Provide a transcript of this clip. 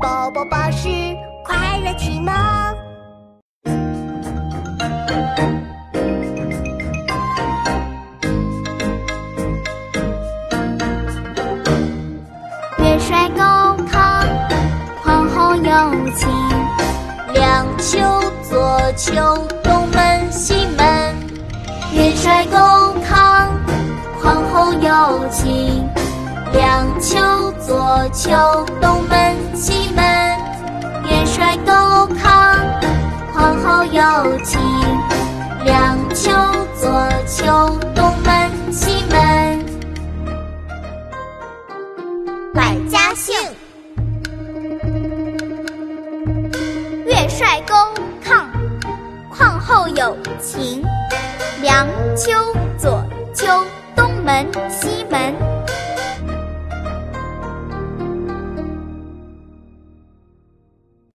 宝宝巴士快乐启蒙。元帅高亢，皇后有情。两秋左丘，东门西门。元帅高亢，皇后有情。两秋左丘，东门有情。两秋左秋，东门西门。百家姓：岳帅高亢，皇后有情。两秋左秋，东门西门。